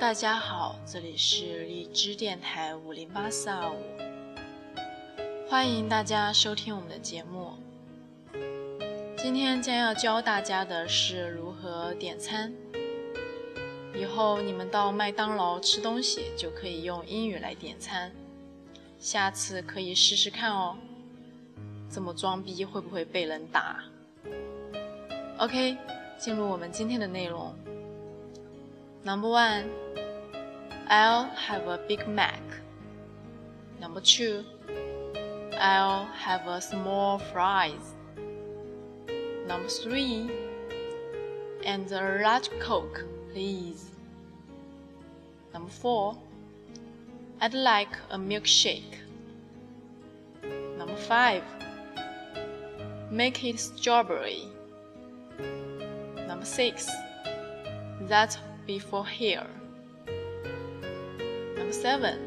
大家好，这里是荔枝电台五零八四二五，欢迎大家收听我们的节目。今天将要教大家的是如何点餐。以后你们到麦当劳吃东西就可以用英语来点餐，下次可以试试看哦。这么装逼会不会被人打？OK，进入我们今天的内容。Number one, I'll have a Big Mac. Number two, I'll have a small fries. Number three, and a large Coke, please. Number four, I'd like a milkshake. Number five, make it strawberry. Number six, that before here. Number seven,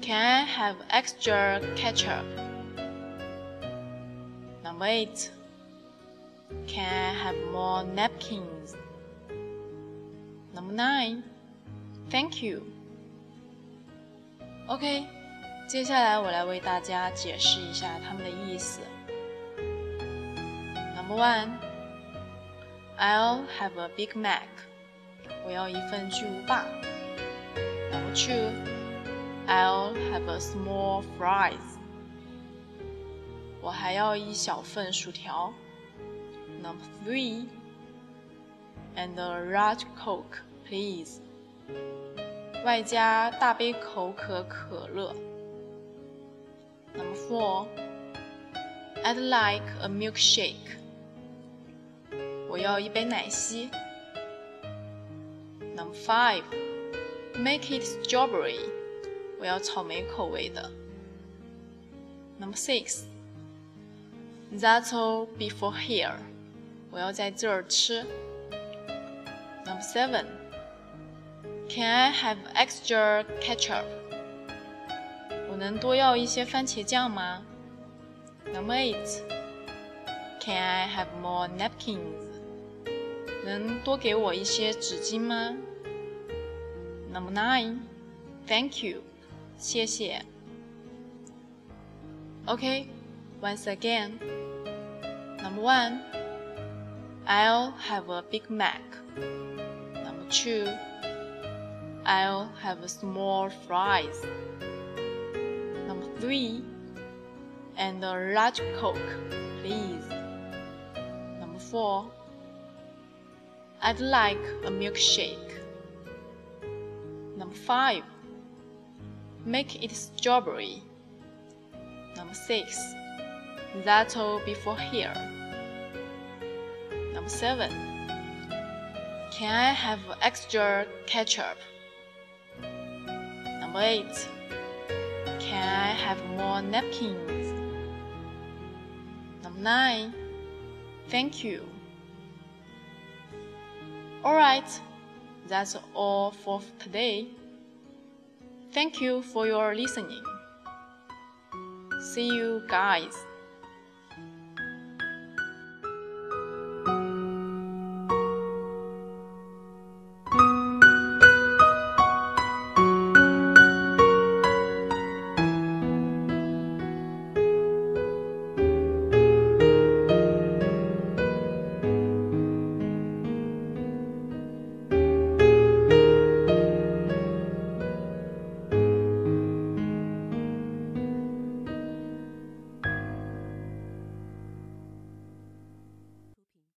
can I have extra ketchup? Number eight, can I have more napkins? Number nine, thank you. OK，接下来我来为大家解释一下它们的意思。Number one, I'll have a Big Mac. 我要一份巨无霸。Number two, I'll have a small fries. 我还要一小份薯条。Number three, and a large Coke, please. 外加大杯口可可乐。Number four, I'd like a milkshake. 我要一杯奶昔。 Number five, make it strawberry. 我要草莓口味的。Number six, that's all before here. 我要在这儿吃。Number seven, can I have extra ketchup? 我能多要一些番茄酱吗？Number eight, can I have more napkins? 能多给我一些纸巾吗？Number nine, thank you，谢谢。Okay, once again. Number one, I'll have a Big Mac. Number two, I'll have a small fries. Number three, and a large Coke, please. Number four, I'd like a milkshake. Number five, make it strawberry. Number six, that'll be for here. Number seven, can I have extra ketchup? Number eight, can I have more napkins? Number nine, thank you. Alright, that's all for today. Thank you for your listening. See you guys.